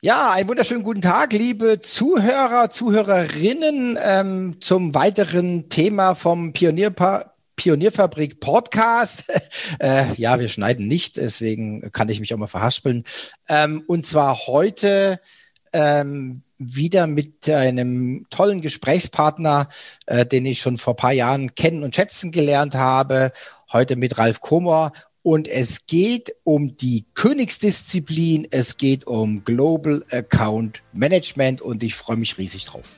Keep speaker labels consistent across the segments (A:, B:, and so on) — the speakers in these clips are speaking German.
A: Ja, einen wunderschönen guten Tag, liebe Zuhörer, Zuhörerinnen, ähm, zum weiteren Thema vom Pionierpa Pionierfabrik Podcast. äh, ja, wir schneiden nicht, deswegen kann ich mich auch mal verhaspeln. Ähm, und zwar heute ähm, wieder mit einem tollen Gesprächspartner, äh, den ich schon vor paar Jahren kennen und schätzen gelernt habe. Heute mit Ralf Kummer und es geht um die Königsdisziplin, es geht um Global Account Management und ich freue mich riesig drauf.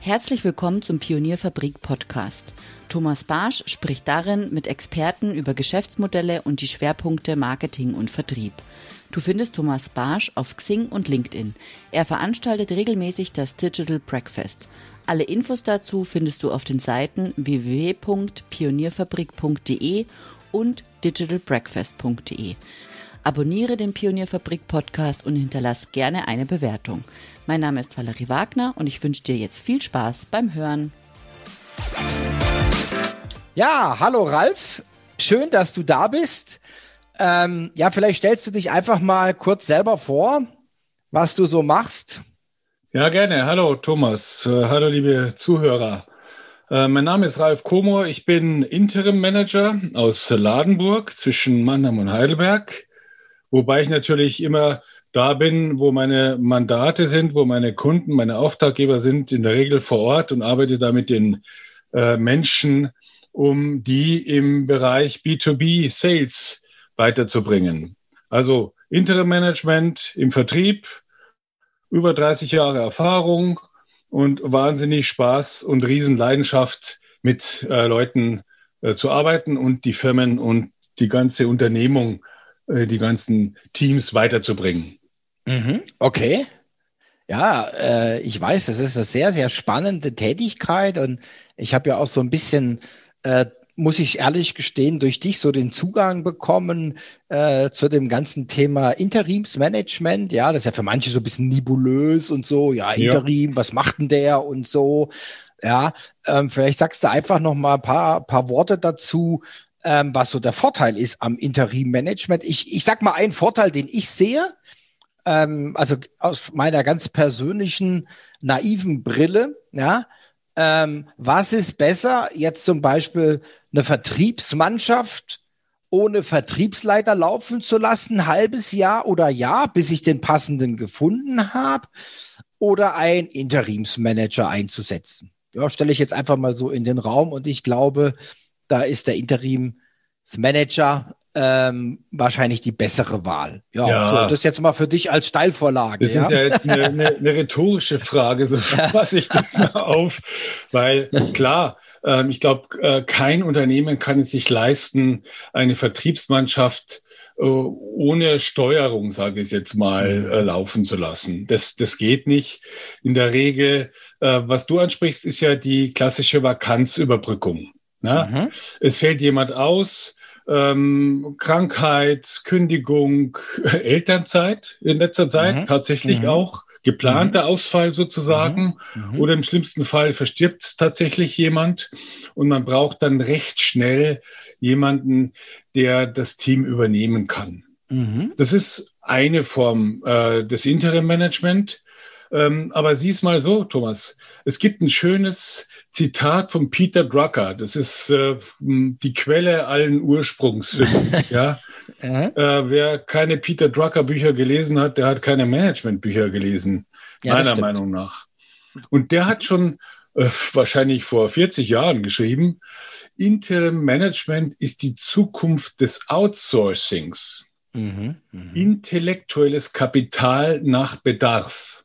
B: Herzlich willkommen zum Pionierfabrik Podcast. Thomas Barsch spricht darin mit Experten über Geschäftsmodelle und die Schwerpunkte Marketing und Vertrieb. Du findest Thomas Barsch auf Xing und LinkedIn. Er veranstaltet regelmäßig das Digital Breakfast. Alle Infos dazu findest du auf den Seiten www.pionierfabrik.de und digitalbreakfast.de. Abonniere den Pionierfabrik Podcast und hinterlass gerne eine Bewertung. Mein Name ist Valerie Wagner und ich wünsche dir jetzt viel Spaß beim Hören.
A: Ja, hallo Ralf. Schön, dass du da bist. Ähm, ja, vielleicht stellst du dich einfach mal kurz selber vor, was du so machst.
C: Ja, gerne. Hallo Thomas. Äh, hallo liebe Zuhörer. Äh, mein Name ist Ralf Komor. Ich bin Interim Manager aus Ladenburg zwischen Mannheim und Heidelberg. Wobei ich natürlich immer da bin, wo meine Mandate sind, wo meine Kunden, meine Auftraggeber sind, in der Regel vor Ort und arbeite da mit den äh, Menschen, um die im Bereich B2B Sales weiterzubringen. Also Interim Management im Vertrieb, über 30 Jahre Erfahrung und wahnsinnig Spaß und Riesenleidenschaft mit äh, Leuten äh, zu arbeiten und die Firmen und die ganze Unternehmung, äh, die ganzen Teams weiterzubringen.
A: Mhm, okay. Ja, äh, ich weiß, das ist eine sehr, sehr spannende Tätigkeit und ich habe ja auch so ein bisschen äh, muss ich ehrlich gestehen, durch dich so den Zugang bekommen äh, zu dem ganzen Thema Interimsmanagement. Ja, das ist ja für manche so ein bisschen nebulös und so. Ja, Interim, ja. was macht denn der und so. Ja, ähm, vielleicht sagst du einfach noch mal ein paar, paar Worte dazu, ähm, was so der Vorteil ist am Interimmanagement. Ich, ich sag mal einen Vorteil, den ich sehe, ähm, also aus meiner ganz persönlichen naiven Brille, ja, ähm, was ist besser, jetzt zum Beispiel eine Vertriebsmannschaft ohne Vertriebsleiter laufen zu lassen, ein halbes Jahr oder Jahr, bis ich den passenden gefunden habe, oder ein Interimsmanager einzusetzen? Ja, stelle ich jetzt einfach mal so in den Raum und ich glaube, da ist der Interimsmanager ähm, wahrscheinlich die bessere Wahl. Ja, ja. So, das jetzt mal für dich als Steilvorlage.
C: Das ja? ist ja jetzt eine, eine, eine rhetorische Frage, so fasse ich das mal auf, weil klar, ich glaube, äh, kein Unternehmen kann es sich leisten, eine Vertriebsmannschaft äh, ohne Steuerung, sage ich jetzt mal, mhm. äh, laufen zu lassen. Das, das geht nicht. In der Regel, was du ansprichst, ist ja die klassische Vakanzüberbrückung. Ne? Mhm. Es fällt jemand aus, ähm, Krankheit, Kündigung, Elternzeit in letzter Zeit, mhm. tatsächlich mhm. auch geplanter mhm. Ausfall sozusagen. Mhm. mhm. Oder im schlimmsten Fall verstirbt tatsächlich jemand und man braucht dann recht schnell jemanden, der das Team übernehmen kann. Mhm. Das ist eine Form äh, des Interim-Management. Ähm, aber sieh es mal so, Thomas. Es gibt ein schönes Zitat von Peter Drucker. Das ist äh, die Quelle allen Ursprungs. ja. äh, wer keine Peter Drucker Bücher gelesen hat, der hat keine Management Bücher gelesen, ja, meiner Meinung nach. Und der hat schon äh, wahrscheinlich vor 40 Jahren geschrieben, Interim Management ist die Zukunft des Outsourcings. Mhm, mh. Intellektuelles Kapital nach Bedarf.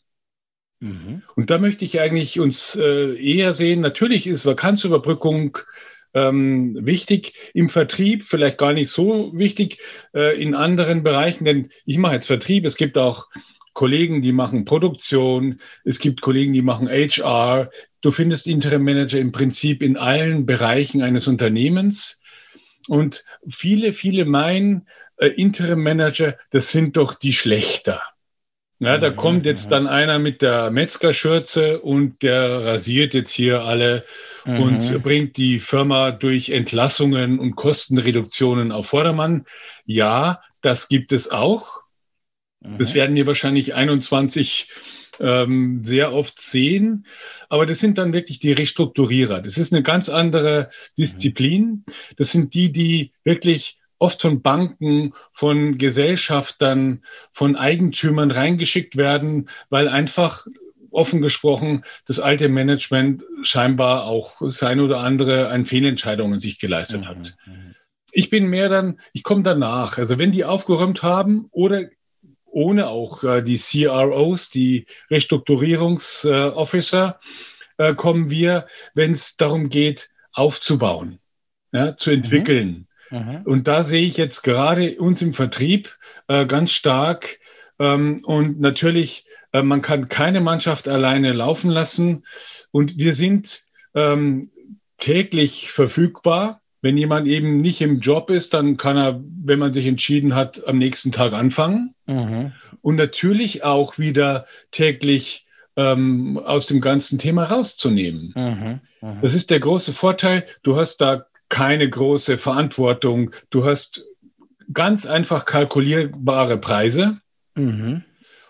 C: Mhm. Und da möchte ich eigentlich uns äh, eher sehen, natürlich ist Vakanzüberbrückung ähm, wichtig, im Vertrieb vielleicht gar nicht so wichtig, äh, in anderen Bereichen, denn ich mache jetzt Vertrieb, es gibt auch Kollegen, die machen Produktion, es gibt Kollegen, die machen HR. Du findest Interim Manager im Prinzip in allen Bereichen eines Unternehmens. Und viele, viele meinen, äh, Interim Manager, das sind doch die Schlechter. Ja, da kommt jetzt dann einer mit der Metzgerschürze und der rasiert jetzt hier alle mhm. und bringt die Firma durch Entlassungen und Kostenreduktionen auf Vordermann. Ja, das gibt es auch. Mhm. Das werden wir wahrscheinlich 21 ähm, sehr oft sehen. Aber das sind dann wirklich die Restrukturierer. Das ist eine ganz andere Disziplin. Das sind die, die wirklich oft von Banken, von Gesellschaftern, von Eigentümern reingeschickt werden, weil einfach offen gesprochen das alte Management scheinbar auch sein oder andere an Fehlentscheidungen sich geleistet hat. Mhm, mhm. Ich bin mehr dann, ich komme danach. Also wenn die aufgeräumt haben oder ohne auch äh, die CROs, die Restrukturierungsofficer, äh, kommen wir, wenn es darum geht, aufzubauen, ja, zu entwickeln. Mhm. Mhm. Und da sehe ich jetzt gerade uns im Vertrieb äh, ganz stark. Ähm, und natürlich, äh, man kann keine Mannschaft alleine laufen lassen. Und wir sind ähm, täglich verfügbar. Wenn jemand eben nicht im Job ist, dann kann er, wenn man sich entschieden hat, am nächsten Tag anfangen. Mhm. Und natürlich auch wieder täglich ähm, aus dem ganzen Thema rauszunehmen. Mhm. Mhm. Das ist der große Vorteil. Du hast da keine große Verantwortung. Du hast ganz einfach kalkulierbare Preise. Mhm.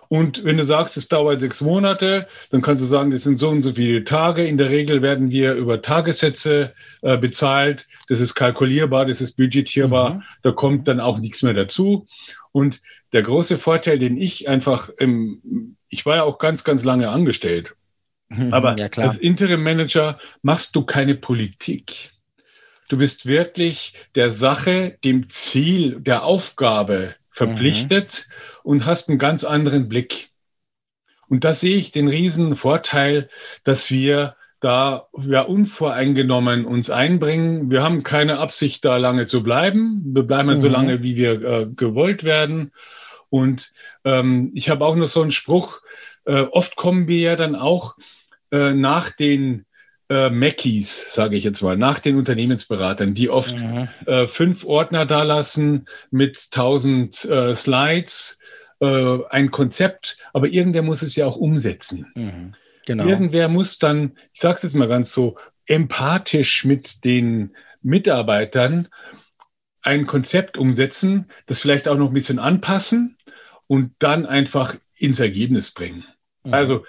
C: Und wenn du sagst, es dauert sechs Monate, dann kannst du sagen, das sind so und so viele Tage. In der Regel werden wir über Tagessätze äh, bezahlt. Das ist kalkulierbar, das ist budgetierbar. Mhm. Da kommt dann auch nichts mehr dazu. Und der große Vorteil, den ich einfach, im, ich war ja auch ganz, ganz lange angestellt. Mhm, aber ja, als Interim Manager machst du keine Politik. Du bist wirklich der Sache, dem Ziel, der Aufgabe verpflichtet mhm. und hast einen ganz anderen Blick. Und da sehe ich den riesen Vorteil, dass wir da ja unvoreingenommen uns einbringen. Wir haben keine Absicht, da lange zu bleiben. Wir bleiben mhm. so lange, wie wir äh, gewollt werden. Und ähm, ich habe auch noch so einen Spruch. Äh, oft kommen wir ja dann auch äh, nach den äh, Mackies, sage ich jetzt mal, nach den Unternehmensberatern, die oft mhm. äh, fünf Ordner da lassen mit tausend äh, Slides, äh, ein Konzept, aber irgendwer muss es ja auch umsetzen. Mhm. Genau. Irgendwer muss dann, ich sage es jetzt mal ganz so, empathisch mit den Mitarbeitern ein Konzept umsetzen, das vielleicht auch noch ein bisschen anpassen und dann einfach ins Ergebnis bringen. Mhm. Also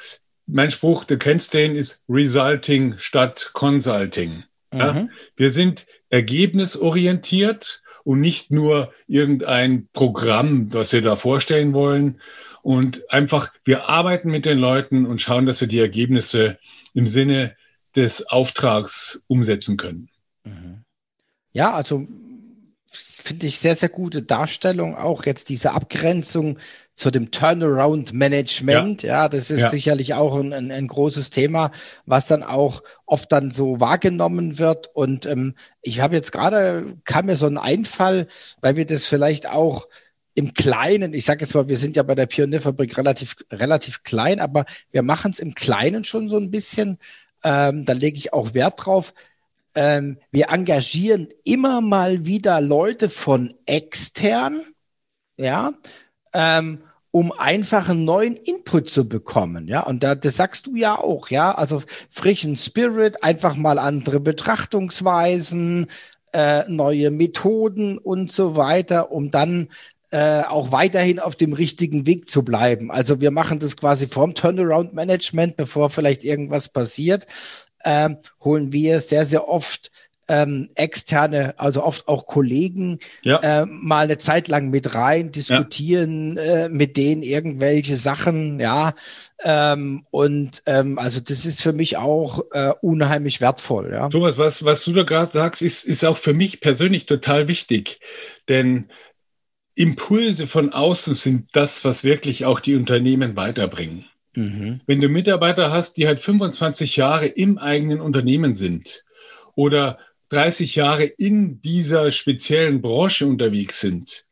C: mein Spruch, du kennst den, ist Resulting statt Consulting. Ja? Mhm. Wir sind ergebnisorientiert und nicht nur irgendein Programm, was wir da vorstellen wollen. Und einfach, wir arbeiten mit den Leuten und schauen, dass wir die Ergebnisse im Sinne des Auftrags umsetzen können.
A: Mhm. Ja, also finde ich sehr, sehr gute Darstellung. Auch jetzt diese Abgrenzung zu dem Turnaround-Management. Ja. ja. das ist ja. sicherlich auch ein, ein, ein, großes Thema, was dann auch oft dann so wahrgenommen wird. Und ähm, ich habe jetzt gerade, kam mir so ein Einfall, weil wir das vielleicht auch im Kleinen, ich sage jetzt mal, wir sind ja bei der Pionierfabrik relativ, relativ klein, aber wir machen es im Kleinen schon so ein bisschen. Ähm, da lege ich auch Wert drauf, ähm, wir engagieren immer mal wieder Leute von extern, ja, ähm, um einfach einen neuen Input zu bekommen, ja. Und da, das sagst du ja auch, ja. Also frischen Spirit, einfach mal andere Betrachtungsweisen, äh, neue Methoden und so weiter, um dann äh, auch weiterhin auf dem richtigen Weg zu bleiben. Also wir machen das quasi vom Turnaround Management, bevor vielleicht irgendwas passiert, ähm, holen wir sehr, sehr oft ähm, externe, also oft auch Kollegen, ja. äh, mal eine Zeit lang mit rein, diskutieren ja. äh, mit denen irgendwelche Sachen, ja. Ähm, und ähm, also das ist für mich auch äh, unheimlich wertvoll, ja.
C: Thomas, was, was du da gerade sagst, ist, ist auch für mich persönlich total wichtig. Denn Impulse von außen sind das, was wirklich auch die Unternehmen weiterbringen. Mhm. Wenn du Mitarbeiter hast, die halt 25 Jahre im eigenen Unternehmen sind oder 30 Jahre in dieser speziellen Branche unterwegs sind,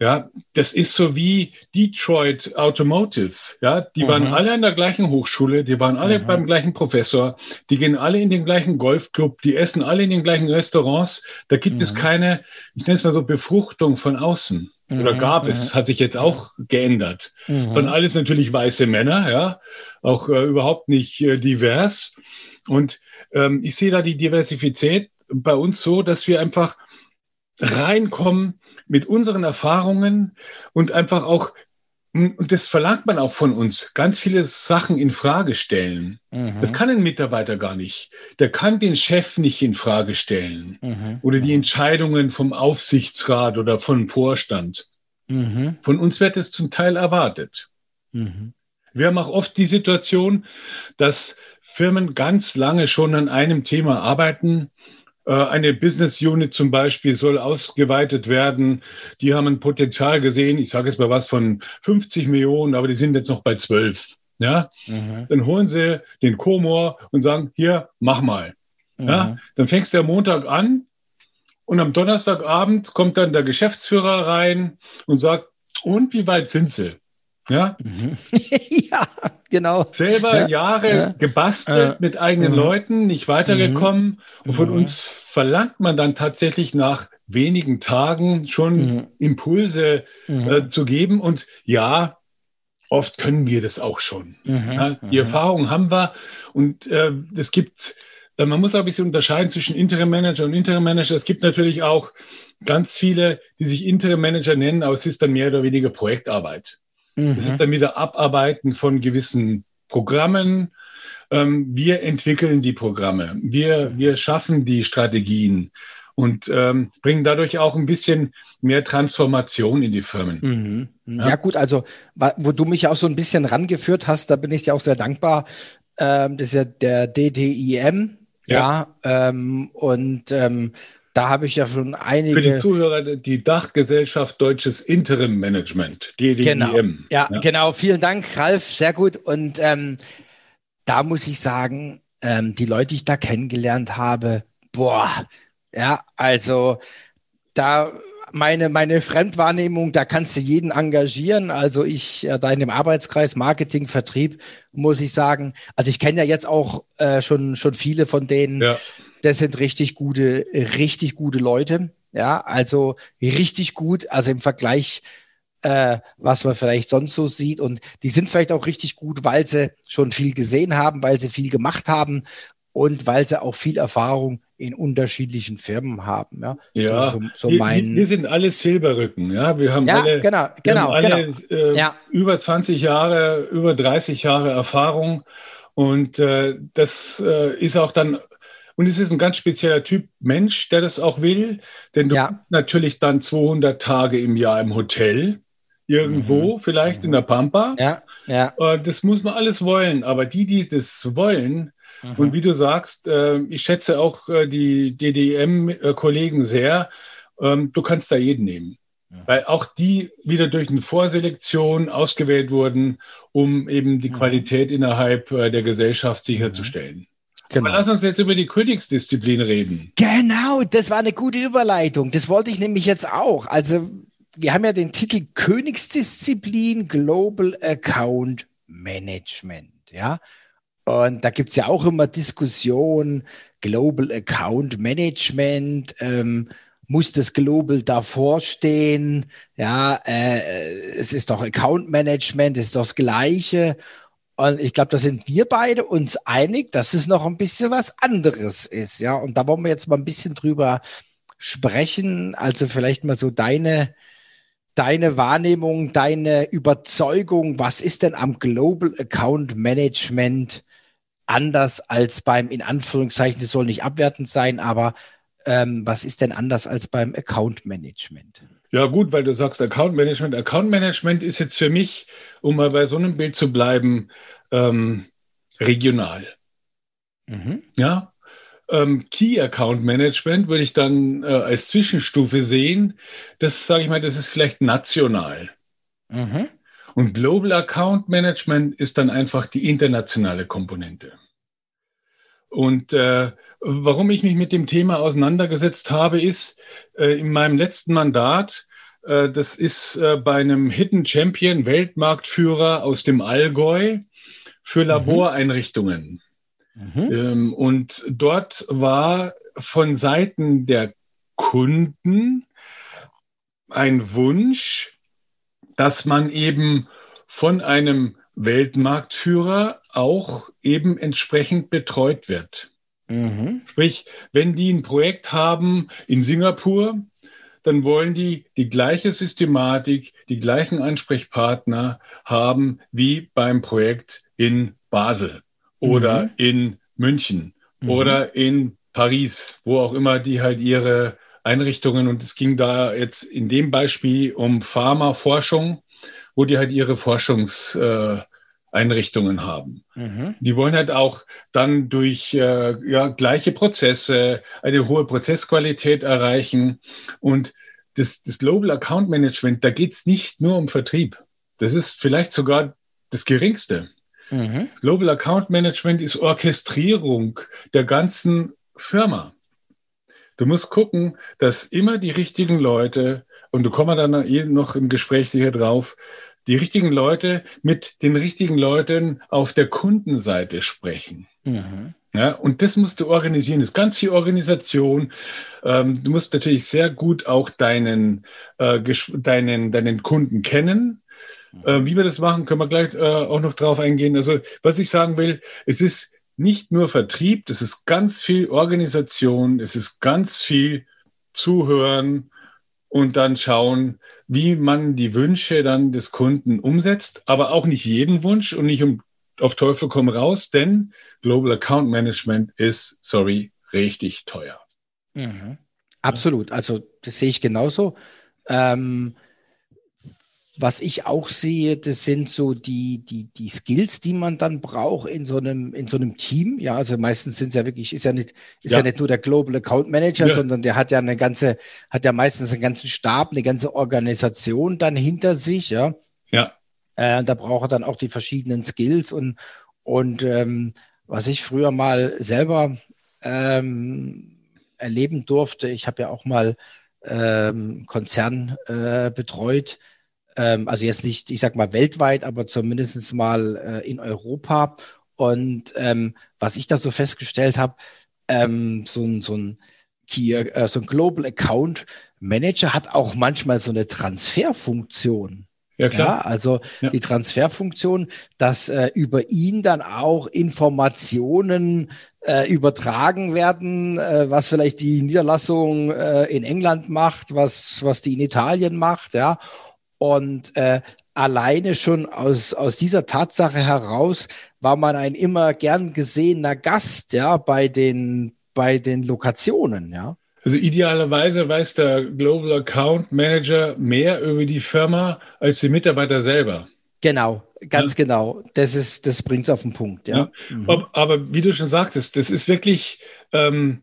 C: ja, das ist so wie Detroit Automotive. Ja, die mhm. waren alle an der gleichen Hochschule, die waren alle mhm. beim gleichen Professor, die gehen alle in den gleichen Golfclub, die essen alle in den gleichen Restaurants. Da gibt mhm. es keine, ich nenne es mal so, Befruchtung von außen. Oder mhm, gab es, mhm. hat sich jetzt auch geändert. Mhm. Von alles natürlich weiße Männer, ja, auch äh, überhaupt nicht äh, divers. Und ähm, ich sehe da die Diversität bei uns so, dass wir einfach reinkommen mit unseren Erfahrungen und einfach auch und das verlangt man auch von uns, ganz viele Sachen in Frage stellen. Mhm. Das kann ein Mitarbeiter gar nicht. Der kann den Chef nicht in Frage stellen mhm. oder die Entscheidungen vom Aufsichtsrat oder vom Vorstand. Mhm. Von uns wird es zum Teil erwartet. Mhm. Wir haben auch oft die Situation, dass Firmen ganz lange schon an einem Thema arbeiten eine Business Unit zum Beispiel soll ausgeweitet werden. Die haben ein Potenzial gesehen. Ich sage jetzt mal was von 50 Millionen, aber die sind jetzt noch bei 12. Ja, mhm. dann holen sie den Komor und sagen, hier, mach mal. Mhm. Ja, dann fängst du am Montag an und am Donnerstagabend kommt dann der Geschäftsführer rein und sagt, und wie weit sind sie? Ja,
A: mhm. ja genau.
C: Selber ja. Jahre ja. gebastelt äh, mit eigenen uh Leuten, nicht weitergekommen. Und von uns verlangt man dann tatsächlich nach wenigen Tagen schon Impulse äh, zu geben. Und ja, oft können wir das auch schon. Ja, die Erfahrung haben wir. Und äh, es gibt, äh, man muss auch ein bisschen unterscheiden zwischen Interim Manager und Interim Manager. Es gibt natürlich auch ganz viele, die sich Interim Manager nennen, aber es ist dann mehr oder weniger Projektarbeit. Mhm. Das ist dann wieder Abarbeiten von gewissen Programmen. Ähm, wir entwickeln die Programme. Wir, wir schaffen die Strategien und ähm, bringen dadurch auch ein bisschen mehr Transformation in die Firmen.
A: Mhm. Ja. ja. gut, also wo du mich auch so ein bisschen rangeführt hast, da bin ich dir auch sehr dankbar. Ähm, das ist ja der DDIM, ja, ja ähm, und ähm, da habe ich ja schon einige.
C: Für die Zuhörer die Dachgesellschaft Deutsches Interim Management, DDIM.
A: Genau. Ja, ja, genau. Vielen Dank, Ralf. Sehr gut. Und ähm, da muss ich sagen, ähm, die Leute, die ich da kennengelernt habe, boah, ja, also da meine, meine Fremdwahrnehmung, da kannst du jeden engagieren. Also ich, äh, da in dem Arbeitskreis Marketing, Vertrieb, muss ich sagen, also ich kenne ja jetzt auch äh, schon, schon viele von denen. Ja das sind richtig gute, richtig gute Leute. Ja, also richtig gut, also im Vergleich, äh, was man vielleicht sonst so sieht. Und die sind vielleicht auch richtig gut, weil sie schon viel gesehen haben, weil sie viel gemacht haben und weil sie auch viel Erfahrung in unterschiedlichen Firmen haben. Ja,
C: ja so, so wir, wir, sind alle Silberrücken. Ja, wir haben
A: ja,
C: alle,
A: genau, genau,
C: alle genau. Äh, ja. über 20 Jahre, über 30 Jahre Erfahrung. Und äh, das äh, ist auch dann und es ist ein ganz spezieller Typ Mensch, der das auch will, denn du ja. bist natürlich dann 200 Tage im Jahr im Hotel, irgendwo, mhm. vielleicht mhm. in der Pampa.
A: Ja, ja.
C: Äh, das muss man alles wollen. Aber die, die das wollen, mhm. und wie du sagst, äh, ich schätze auch äh, die DDM-Kollegen sehr, ähm, du kannst da jeden nehmen. Weil auch die wieder durch eine Vorselektion ausgewählt wurden, um eben die mhm. Qualität innerhalb der Gesellschaft sicherzustellen. Genau. Aber lass uns jetzt über die Königsdisziplin reden.
A: Genau, das war eine gute Überleitung. Das wollte ich nämlich jetzt auch. Also, wir haben ja den Titel Königsdisziplin Global Account Management, ja. Und da gibt es ja auch immer Diskussionen, Global Account Management, ähm, muss das Global davor stehen? Ja, äh, es ist doch Account Management, es ist doch das Gleiche. Und ich glaube, da sind wir beide uns einig, dass es noch ein bisschen was anderes ist. Ja, und da wollen wir jetzt mal ein bisschen drüber sprechen. Also vielleicht mal so deine, deine Wahrnehmung, deine Überzeugung. Was ist denn am Global Account Management anders als beim, in Anführungszeichen, das soll nicht abwertend sein, aber ähm, was ist denn anders als beim Account Management?
C: Ja, gut, weil du sagst Account Management. Account Management ist jetzt für mich, um mal bei so einem Bild zu bleiben, ähm, regional. Mhm. Ja. Ähm, Key Account Management würde ich dann äh, als Zwischenstufe sehen. Das sage ich mal, das ist vielleicht national. Mhm. Und Global Account Management ist dann einfach die internationale Komponente. Und äh, warum ich mich mit dem Thema auseinandergesetzt habe, ist äh, in meinem letzten Mandat, äh, das ist äh, bei einem Hidden Champion Weltmarktführer aus dem Allgäu für mhm. Laboreinrichtungen. Mhm. Ähm, und dort war von Seiten der Kunden ein Wunsch, dass man eben von einem Weltmarktführer auch eben entsprechend betreut wird. Mhm. Sprich, wenn die ein Projekt haben in Singapur, dann wollen die die gleiche Systematik, die gleichen Ansprechpartner haben wie beim Projekt in Basel oder mhm. in München mhm. oder in Paris, wo auch immer die halt ihre Einrichtungen und es ging da jetzt in dem Beispiel um Pharmaforschung, wo die halt ihre Forschungseinrichtungen äh, haben. Mhm. Die wollen halt auch dann durch äh, ja, gleiche Prozesse eine hohe Prozessqualität erreichen und das, das Global Account Management, da geht es nicht nur um Vertrieb. Das ist vielleicht sogar das Geringste. Mhm. Global Account Management ist Orchestrierung der ganzen Firma. Du musst gucken, dass immer die richtigen Leute, und du kommst dann eh noch im Gespräch sicher drauf, die richtigen Leute mit den richtigen Leuten auf der Kundenseite sprechen. Mhm. Ja, und das musst du organisieren. Das ist ganz viel Organisation. Ähm, du musst natürlich sehr gut auch deinen, äh, deinen, deinen Kunden kennen. Äh, wie wir das machen, können wir gleich äh, auch noch drauf eingehen. Also, was ich sagen will, es ist nicht nur Vertrieb, es ist ganz viel Organisation, es ist ganz viel Zuhören und dann schauen, wie man die Wünsche dann des Kunden umsetzt, aber auch nicht jeden Wunsch und nicht um auf Teufel komm raus, denn Global Account Management ist, sorry, richtig teuer.
A: Mhm. Absolut, also das sehe ich genauso. Ähm, was ich auch sehe, das sind so die, die, die Skills, die man dann braucht in so einem, in so einem Team. Ja, also meistens sind es ja wirklich, ist ja nicht, ist ja. ja nicht nur der Global Account Manager, ja. sondern der hat ja eine ganze, hat ja meistens einen ganzen Stab, eine ganze Organisation dann hinter sich, ja.
C: Ja.
A: Äh, da braucht er dann auch die verschiedenen Skills und, und ähm, was ich früher mal selber ähm, erleben durfte, ich habe ja auch mal ähm, Konzern äh, betreut, ähm, also jetzt nicht, ich sag mal weltweit, aber zumindest mal äh, in Europa. Und ähm, was ich da so festgestellt habe, ähm, so ein, so ein Key, äh, so ein Global Account Manager hat auch manchmal so eine Transferfunktion. Ja, klar. Ja, also ja. die Transferfunktion, dass äh, über ihn dann auch Informationen äh, übertragen werden, äh, was vielleicht die Niederlassung äh, in England macht, was, was die in Italien macht, ja. Und äh, alleine schon aus, aus dieser Tatsache heraus war man ein immer gern gesehener Gast, ja, bei den, bei den Lokationen, ja.
C: Also idealerweise weiß der Global Account Manager mehr über die Firma als die Mitarbeiter selber.
A: Genau, ganz ja. genau. Das ist, das bringt es auf den Punkt, ja.
C: ja. Mhm. Aber, aber, wie du schon sagtest, das ist wirklich, ähm,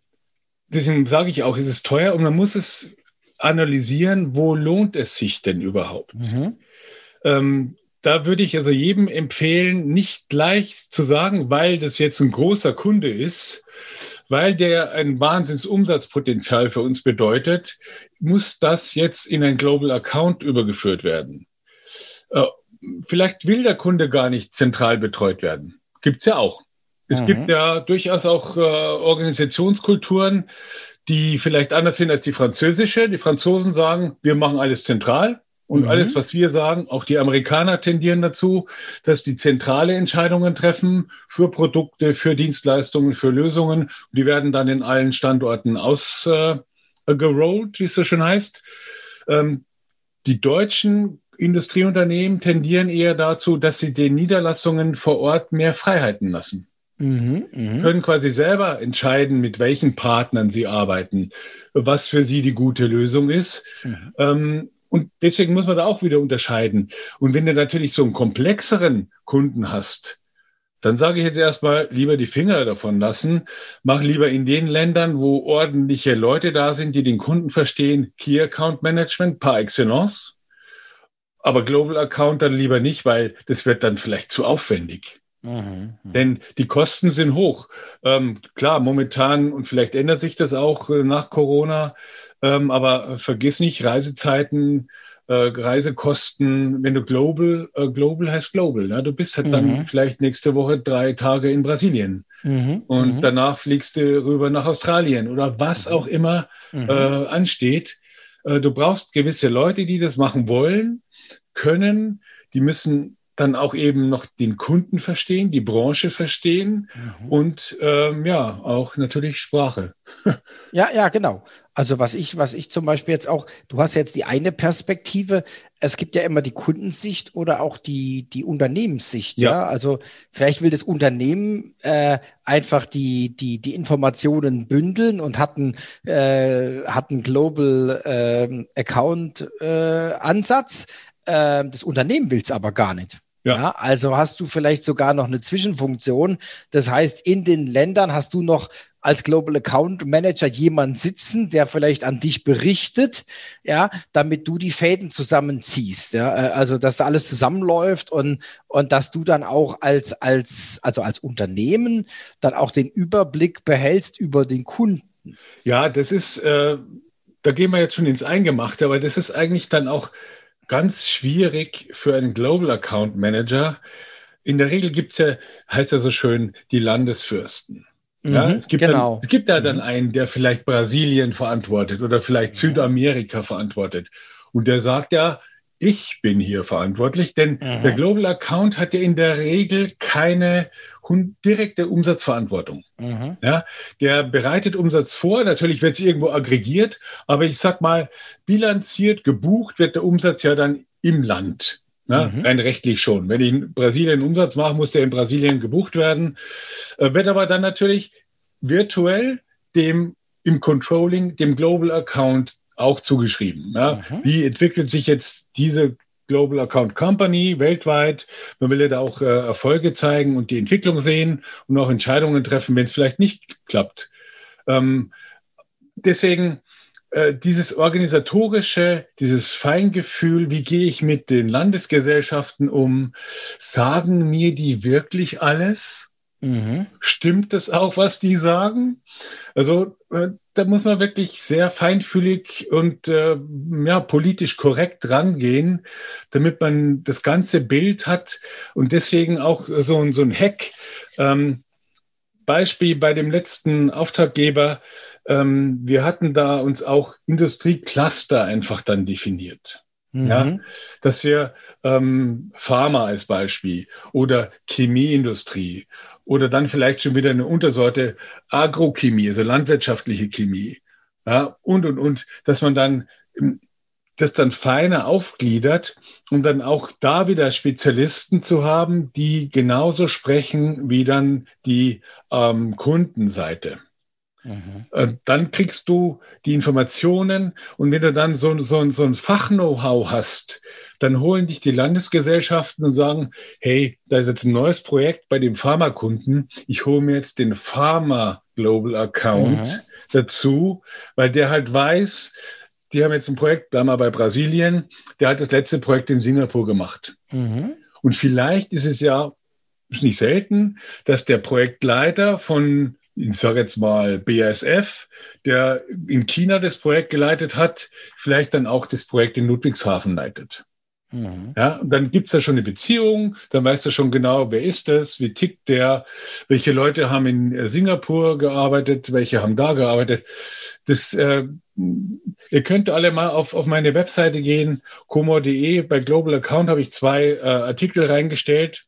C: deswegen sage ich auch, es ist teuer und man muss es analysieren, wo lohnt es sich denn überhaupt? Mhm. Ähm, da würde ich also jedem empfehlen, nicht gleich zu sagen, weil das jetzt ein großer Kunde ist, weil der ein Wahnsinnsumsatzpotenzial für uns bedeutet, muss das jetzt in ein Global Account übergeführt werden. Äh, vielleicht will der Kunde gar nicht zentral betreut werden. Gibt's ja auch. Es mhm. gibt ja durchaus auch äh, Organisationskulturen, die vielleicht anders sind als die französische. Die Franzosen sagen, wir machen alles zentral. Und mhm. alles, was wir sagen, auch die Amerikaner tendieren dazu, dass die zentrale Entscheidungen treffen für Produkte, für Dienstleistungen, für Lösungen. Und die werden dann in allen Standorten ausgerollt, äh, wie es so schön heißt. Ähm, die deutschen Industrieunternehmen tendieren eher dazu, dass sie den Niederlassungen vor Ort mehr Freiheiten lassen. Mhm, mh. Können quasi selber entscheiden, mit welchen Partnern sie arbeiten, was für sie die gute Lösung ist. Mhm. Ähm, und deswegen muss man da auch wieder unterscheiden. Und wenn du natürlich so einen komplexeren Kunden hast, dann sage ich jetzt erstmal, lieber die Finger davon lassen. Mach lieber in den Ländern, wo ordentliche Leute da sind, die den Kunden verstehen, Key Account Management par excellence. Aber Global Account dann lieber nicht, weil das wird dann vielleicht zu aufwendig. Mhm, mhm, Denn die Kosten sind hoch. Ähm, klar, momentan, und vielleicht ändert sich das auch äh, nach Corona, ähm, aber vergiss nicht, Reisezeiten, äh, Reisekosten, wenn du Global, äh, Global heißt Global, ne? du bist halt mhm. dann vielleicht nächste Woche drei Tage in Brasilien mhm. und mhm. danach fliegst du rüber nach Australien oder was auch immer mhm. äh, ansteht. äh, du brauchst gewisse Leute, die das machen wollen, können, die müssen dann auch eben noch den Kunden verstehen, die Branche verstehen mhm. und ähm, ja, auch natürlich Sprache.
A: ja, ja, genau. Also was ich, was ich zum Beispiel jetzt auch, du hast jetzt die eine Perspektive, es gibt ja immer die Kundensicht oder auch die, die Unternehmenssicht, ja. ja? Also vielleicht will das Unternehmen äh, einfach die, die, die Informationen bündeln und hat einen, äh, hat einen Global äh, Account äh, Ansatz. Äh, das Unternehmen will es aber gar nicht. Ja. ja. also hast du vielleicht sogar noch eine Zwischenfunktion. Das heißt, in den Ländern hast du noch als Global Account Manager jemanden sitzen, der vielleicht an dich berichtet, ja, damit du die Fäden zusammenziehst, ja, äh, also dass da alles zusammenläuft und und dass du dann auch als als also als Unternehmen dann auch den Überblick behältst über den Kunden.
C: Ja, das ist äh, da gehen wir jetzt schon ins Eingemachte, aber das ist eigentlich dann auch ganz schwierig für einen Global Account Manager. In der Regel gibt's ja, heißt ja so schön, die Landesfürsten. Ja, mhm, es gibt, genau. dann, es gibt ja dann mhm. einen, der vielleicht Brasilien verantwortet oder vielleicht. Südamerika verantwortet. Und der sagt ja, ich bin hier verantwortlich, denn mhm. der Global Account hat ja in der Regel keine direkte Umsatzverantwortung. Mhm. Ja, der bereitet Umsatz vor, natürlich wird es irgendwo aggregiert, aber ich sag mal, bilanziert, gebucht wird der Umsatz ja dann im Land. Ja, mhm. Rein rechtlich schon. Wenn ich in Brasilien Umsatz mache, muss der in Brasilien gebucht werden. Äh, wird aber dann natürlich virtuell dem im Controlling, dem Global Account auch zugeschrieben. Ja. Mhm. Wie entwickelt sich jetzt diese Global Account Company weltweit? Man will ja da auch äh, Erfolge zeigen und die Entwicklung sehen und auch Entscheidungen treffen, wenn es vielleicht nicht klappt. Ähm, deswegen äh, dieses organisatorische, dieses Feingefühl, wie gehe ich mit den Landesgesellschaften um? Sagen mir die wirklich alles? Mhm. Stimmt es auch, was die sagen? Also äh, da muss man wirklich sehr feinfühlig und äh, ja, politisch korrekt rangehen, damit man das ganze Bild hat und deswegen auch so, so ein Hack. Ähm, Beispiel bei dem letzten Auftraggeber, ähm, wir hatten da uns auch Industriecluster einfach dann definiert. Mhm. Ja, dass wir ähm, Pharma als Beispiel oder Chemieindustrie oder dann vielleicht schon wieder eine Untersorte Agrochemie, also landwirtschaftliche Chemie. Ja, und, und, und, dass man dann ähm, das dann feiner aufgliedert, um dann auch da wieder Spezialisten zu haben, die genauso sprechen wie dann die ähm, Kundenseite. Mhm. Dann kriegst du die Informationen und wenn du dann so, so, so ein Fach-Know-how hast, dann holen dich die Landesgesellschaften und sagen, hey, da ist jetzt ein neues Projekt bei dem Pharmakunden. Ich hole mir jetzt den Pharma Global Account mhm. dazu, weil der halt weiß, die haben jetzt ein Projekt, bleiben wir bei Brasilien, der hat das letzte Projekt in Singapur gemacht. Mhm. Und vielleicht ist es ja nicht selten, dass der Projektleiter von ich sage jetzt mal BASF, der in China das Projekt geleitet hat, vielleicht dann auch das Projekt in Ludwigshafen leitet. Mhm. Ja, und dann gibt's da schon eine Beziehung, dann weißt du schon genau, wer ist das, wie tickt der, welche Leute haben in äh, Singapur gearbeitet, welche haben da gearbeitet. Das, äh, ihr könnt alle mal auf, auf meine Webseite gehen, comor.de. Bei Global Account habe ich zwei äh, Artikel reingestellt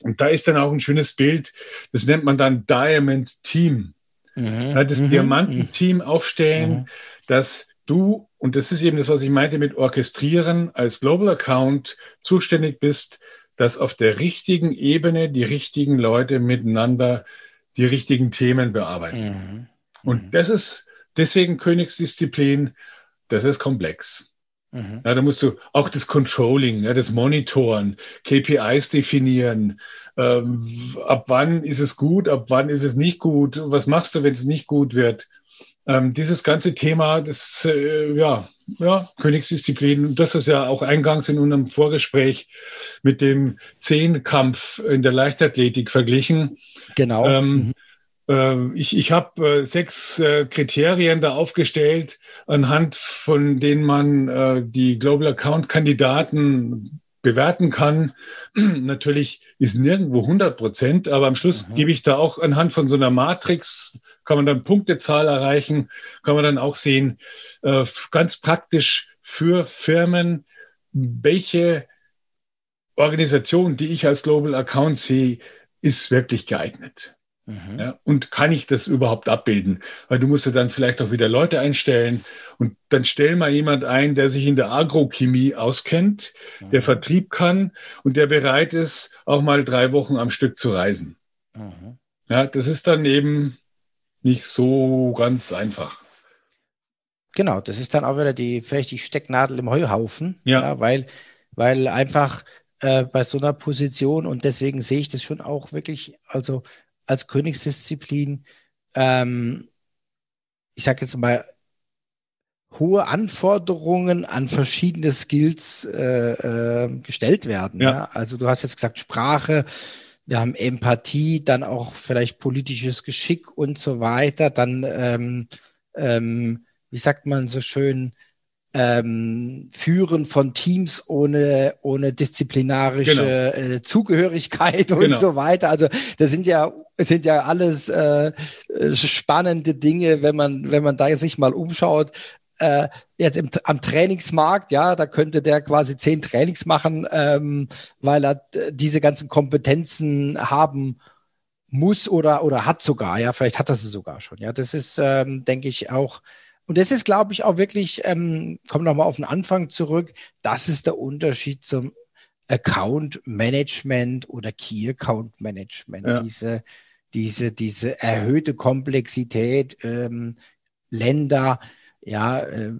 C: und da ist dann auch ein schönes Bild, das nennt man dann Diamond Team. Mhm. Das mhm. Diamantenteam aufstellen, mhm. dass du, und das ist eben das, was ich meinte mit Orchestrieren, als Global Account zuständig bist, dass auf der richtigen Ebene die richtigen Leute miteinander die richtigen Themen bearbeiten. Mhm. Und mhm. das ist deswegen Königsdisziplin, das ist komplex. Mhm. Ja, da musst du auch das Controlling, ja, das Monitoren, KPIs definieren. Ähm, ab wann ist es gut, ab wann ist es nicht gut? Was machst du, wenn es nicht gut wird? Ähm, dieses ganze Thema, das, äh, ja, ja, Königsdisziplin, das ist ja auch eingangs in unserem Vorgespräch mit dem Zehnkampf in der Leichtathletik verglichen.
A: Genau. Ähm, mhm.
C: Ähm, ich ich habe äh, sechs äh, Kriterien da aufgestellt, anhand von denen man äh, die Global Account Kandidaten bewerten kann. Natürlich ist nirgendwo 100 Prozent, aber am Schluss mhm. gebe ich da auch anhand von so einer Matrix, kann man dann Punktezahl erreichen, kann man dann auch sehen, ganz praktisch für Firmen, welche Organisation, die ich als Global Account sehe, ist wirklich geeignet. Mhm. Ja, und kann ich das überhaupt abbilden? Weil du musst ja dann vielleicht auch wieder Leute einstellen und dann stell mal jemand ein, der sich in der Agrochemie auskennt, mhm. der Vertrieb kann und der bereit ist, auch mal drei Wochen am Stück zu reisen. Mhm. Ja, das ist dann eben nicht so ganz einfach.
A: Genau, das ist dann auch wieder die, vielleicht die Stecknadel im Heuhaufen, ja. ja weil, weil einfach äh, bei so einer Position und deswegen sehe ich das schon auch wirklich, also als Königsdisziplin, ähm, ich sage jetzt mal, hohe Anforderungen an verschiedene Skills äh, äh, gestellt werden. Ja. ja. Also du hast jetzt gesagt Sprache, wir haben Empathie, dann auch vielleicht politisches Geschick und so weiter. Dann, ähm, ähm, wie sagt man so schön, ähm, Führen von Teams ohne, ohne disziplinarische genau. äh, Zugehörigkeit und genau. so weiter. Also das sind ja, sind ja alles äh, spannende Dinge, wenn man, wenn man da sich mal umschaut. Äh, jetzt im, am Trainingsmarkt, ja, da könnte der quasi zehn Trainings machen, ähm, weil er diese ganzen Kompetenzen haben muss oder, oder hat sogar, ja, vielleicht hat er sie sogar schon. Ja, das ist, ähm, denke ich, auch und das ist, glaube ich, auch wirklich, ähm, komm nochmal auf den Anfang zurück, das ist der Unterschied zum Account Management oder Key Account Management. Ja. Diese, diese, diese erhöhte Komplexität, ähm, Länder, ja, äh,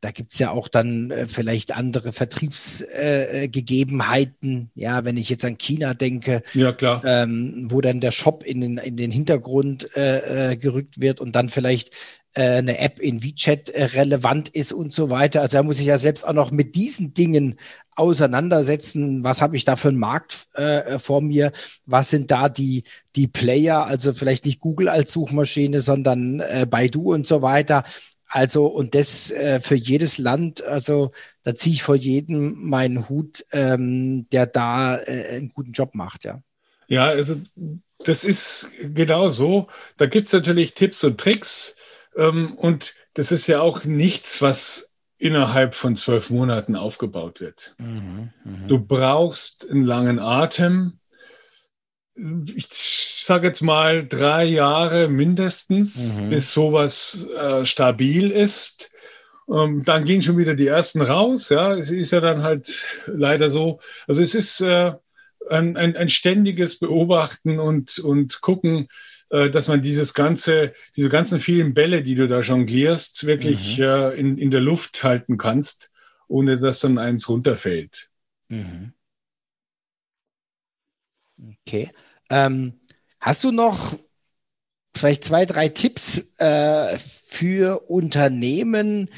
A: da gibt's ja auch dann äh, vielleicht andere Vertriebsgegebenheiten. Äh, ja, wenn ich jetzt an China denke,
C: ja, klar.
A: Ähm, wo dann der Shop in den, in den Hintergrund äh, äh gerückt wird und dann vielleicht äh, eine App in WeChat äh, relevant ist und so weiter. Also da muss ich ja selbst auch noch mit diesen Dingen auseinandersetzen. Was habe ich da für einen Markt äh, vor mir? Was sind da die, die Player? Also vielleicht nicht Google als Suchmaschine, sondern äh, Baidu und so weiter. Also, und das äh, für jedes Land, also da ziehe ich vor jedem meinen Hut, ähm, der da äh, einen guten Job macht, ja.
C: Ja, also das ist genau so. Da gibt es natürlich Tipps und Tricks. Ähm, und das ist ja auch nichts, was innerhalb von zwölf Monaten aufgebaut wird. Mhm, mh. Du brauchst einen langen Atem. Ich sage jetzt mal drei Jahre mindestens, mhm. bis sowas äh, stabil ist. Ähm, dann gehen schon wieder die ersten raus. Ja, es ist ja dann halt leider so. Also es ist äh, ein, ein, ein ständiges Beobachten und, und gucken, dass man dieses ganze, diese ganzen vielen Bälle, die du da jonglierst, wirklich mhm. äh, in, in der Luft halten kannst, ohne dass dann eins runterfällt. Mhm.
A: Okay. Ähm, hast du noch vielleicht zwei, drei Tipps äh, für Unternehmen,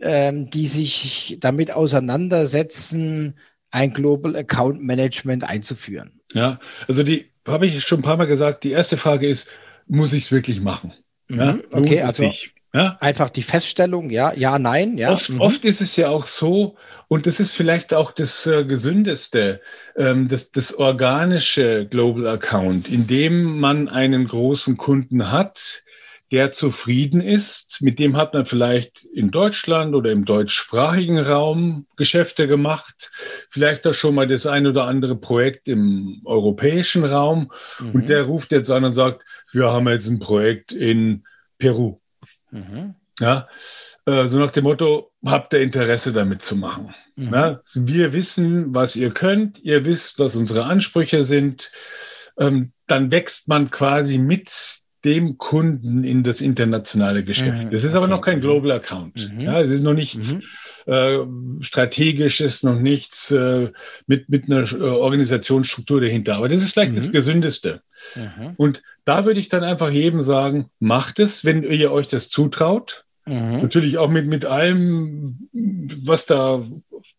A: ähm, die sich damit auseinandersetzen, ein Global Account Management einzuführen?
C: Ja, also die habe ich schon ein paar Mal gesagt, die erste Frage ist, muss ich es wirklich machen?
A: Mhm, ja, okay, also ja? einfach die Feststellung, ja, ja, nein, ja.
C: Oft, mhm. oft ist es ja auch so, und das ist vielleicht auch das äh, Gesündeste, ähm, das, das organische Global Account, in dem man einen großen Kunden hat, der zufrieden ist. Mit dem hat man vielleicht in Deutschland oder im deutschsprachigen Raum Geschäfte gemacht, vielleicht auch schon mal das ein oder andere Projekt im europäischen Raum. Mhm. Und der ruft jetzt an und sagt, wir haben jetzt ein Projekt in Peru. Mhm. Ja, so nach dem Motto, habt ihr Interesse damit zu machen? Mhm. Ja, wir wissen, was ihr könnt, ihr wisst, was unsere Ansprüche sind. Ähm, dann wächst man quasi mit dem Kunden in das internationale Geschäft. Mhm, das ist okay. aber noch kein Global Account. Mhm. Ja, es ist noch nichts mhm. äh, strategisches, noch nichts äh, mit, mit einer äh, Organisationsstruktur dahinter. Aber das ist vielleicht das mhm. Gesündeste. Mhm. Und da würde ich dann einfach jedem sagen, macht es, wenn ihr euch das zutraut. Mhm. Natürlich auch mit, mit allem, was da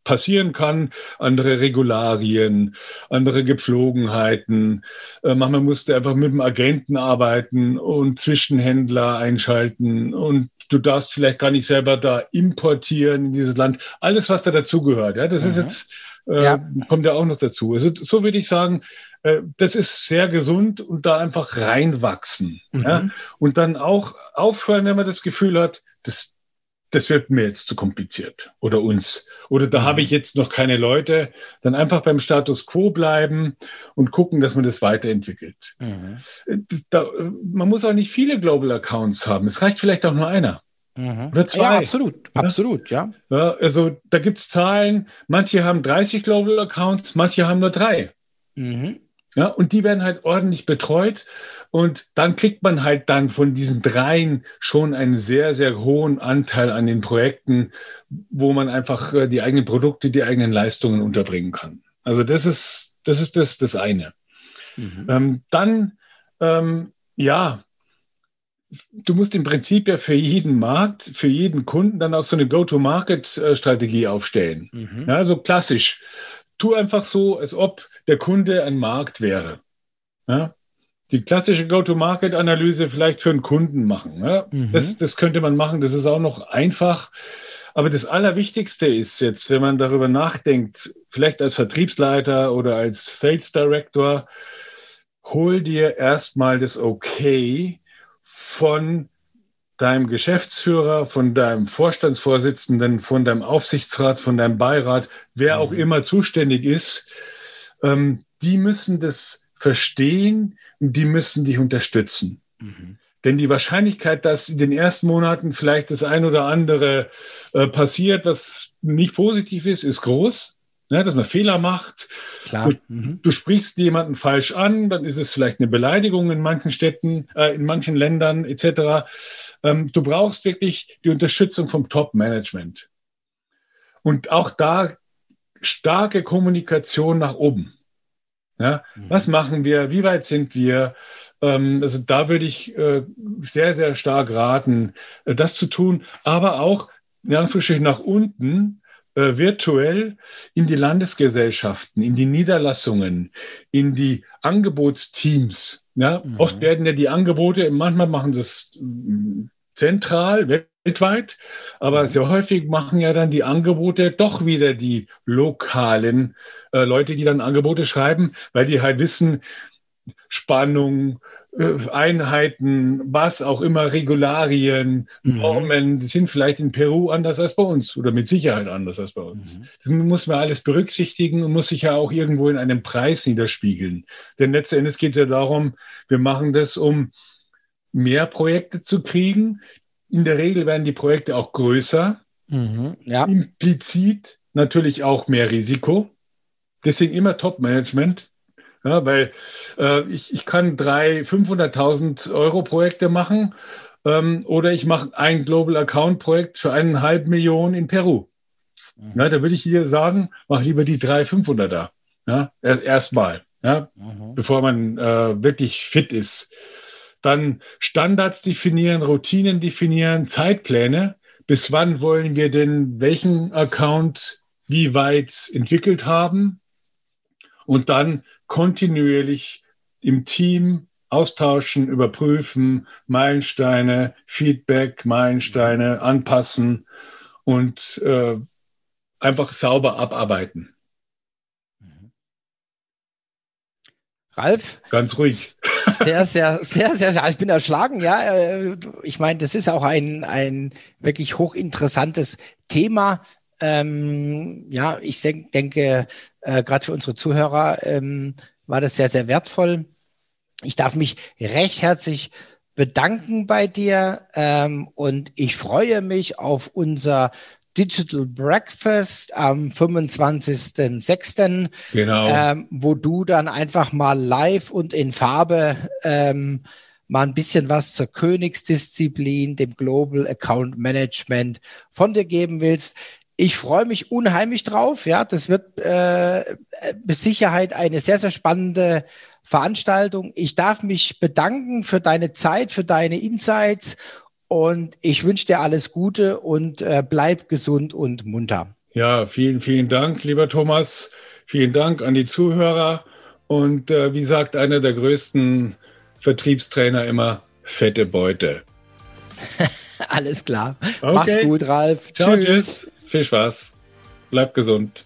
C: passieren kann, andere Regularien, andere Gepflogenheiten. Äh, manchmal musste einfach mit dem Agenten arbeiten und Zwischenhändler einschalten und du darfst vielleicht gar nicht selber da importieren in dieses Land. Alles, was da dazugehört. Ja, das mhm. ist jetzt äh, ja. kommt ja auch noch dazu. Also so würde ich sagen, äh, das ist sehr gesund und da einfach reinwachsen. Mhm. Ja? Und dann auch aufhören, wenn man das Gefühl hat, das, das wird mir jetzt zu kompliziert oder uns. Oder da mhm. habe ich jetzt noch keine Leute. Dann einfach beim Status quo bleiben und gucken, dass man das weiterentwickelt. Mhm. Das, da, man muss auch nicht viele Global Accounts haben. Es reicht vielleicht auch nur einer.
A: Mhm. Oder zwei. Ja, absolut, ja? absolut, ja.
C: ja also da gibt es Zahlen, manche haben 30 Global Accounts, manche haben nur drei. Mhm. Ja, und die werden halt ordentlich betreut. Und dann kriegt man halt dann von diesen dreien schon einen sehr, sehr hohen Anteil an den Projekten, wo man einfach äh, die eigenen Produkte, die eigenen Leistungen unterbringen kann. Also das ist das, ist das, das eine. Mhm. Ähm, dann, ähm, ja, du musst im Prinzip ja für jeden Markt, für jeden Kunden dann auch so eine Go-to-Market-Strategie aufstellen. Mhm. Ja, so klassisch. Tu einfach so, als ob der Kunde ein Markt wäre. Ja? Die klassische Go-to-Market-Analyse vielleicht für einen Kunden machen. Ja? Mhm. Das, das könnte man machen, das ist auch noch einfach. Aber das Allerwichtigste ist jetzt, wenn man darüber nachdenkt, vielleicht als Vertriebsleiter oder als Sales Director, hol dir erstmal das Okay von deinem Geschäftsführer, von deinem Vorstandsvorsitzenden, von deinem Aufsichtsrat, von deinem Beirat, wer mhm. auch immer zuständig ist, ähm, die müssen das verstehen und die müssen dich unterstützen. Mhm. Denn die Wahrscheinlichkeit, dass in den ersten Monaten vielleicht das ein oder andere äh, passiert, was nicht positiv ist, ist groß. Ne, dass man Fehler macht.
A: Klar.
C: Du, mhm. du, sprichst jemanden falsch an, dann ist es vielleicht eine Beleidigung in manchen Städten, äh, in manchen Ländern etc. Ähm, du brauchst wirklich die Unterstützung vom Top-Management. Und auch da starke Kommunikation nach oben. Ja, mhm. Was machen wir? Wie weit sind wir? Ähm, also da würde ich äh, sehr, sehr stark raten, äh, das zu tun, aber auch in Anführungsstrichen nach unten äh, virtuell in die Landesgesellschaften, in die Niederlassungen, in die Angebotsteams. Ja, mhm. oft werden ja die Angebote, manchmal machen sie es mm, zentral, weltweit, aber mhm. sehr häufig machen ja dann die Angebote doch wieder die lokalen äh, Leute, die dann Angebote schreiben, weil die halt wissen, Spannung, Einheiten, was auch immer, Regularien, mhm. Normen, die sind vielleicht in Peru anders als bei uns oder mit Sicherheit anders als bei uns. Mhm. Das muss man alles berücksichtigen und muss sich ja auch irgendwo in einem Preis niederspiegeln. Denn letzten Endes geht es ja darum, wir machen das, um mehr Projekte zu kriegen, in der Regel werden die Projekte auch größer. Mhm, ja. Implizit natürlich auch mehr Risiko. Deswegen immer Top-Management. Ja, weil äh, ich, ich kann drei 500.000 Euro Projekte machen ähm, oder ich mache ein Global Account Projekt für eineinhalb Millionen in Peru. Mhm. Ja, da würde ich hier sagen, mach lieber die drei 500er. Ja, erstmal, ja, mhm. bevor man äh, wirklich fit ist. Dann Standards definieren, Routinen definieren, Zeitpläne. Bis wann wollen wir denn welchen Account wie weit entwickelt haben? Und dann kontinuierlich im Team austauschen, überprüfen, Meilensteine, Feedback, Meilensteine anpassen und äh, einfach sauber abarbeiten.
A: Ralf?
C: Ganz ruhig.
A: Sehr, sehr, sehr, sehr, sehr. Ich bin erschlagen, ja. Äh, ich meine, das ist auch ein, ein wirklich hochinteressantes Thema. Ähm, ja, ich denke, äh, gerade für unsere Zuhörer ähm, war das sehr, sehr wertvoll. Ich darf mich recht herzlich bedanken bei dir ähm, und ich freue mich auf unser Digital Breakfast am 25.06. Genau. Ähm, wo du dann einfach mal live und in Farbe ähm, mal ein bisschen was zur Königsdisziplin, dem Global Account Management von dir geben willst. Ich freue mich unheimlich drauf. Ja, das wird äh, mit Sicherheit eine sehr, sehr spannende Veranstaltung. Ich darf mich bedanken für deine Zeit, für deine Insights und ich wünsche dir alles Gute und äh, bleib gesund und munter.
C: Ja, vielen, vielen Dank, lieber Thomas. Vielen Dank an die Zuhörer. Und äh, wie sagt einer der größten Vertriebstrainer immer, fette Beute.
A: alles klar. Okay. Mach's gut, Ralf.
C: Ciao, tschüss. tschüss. Viel Spaß. Bleib gesund.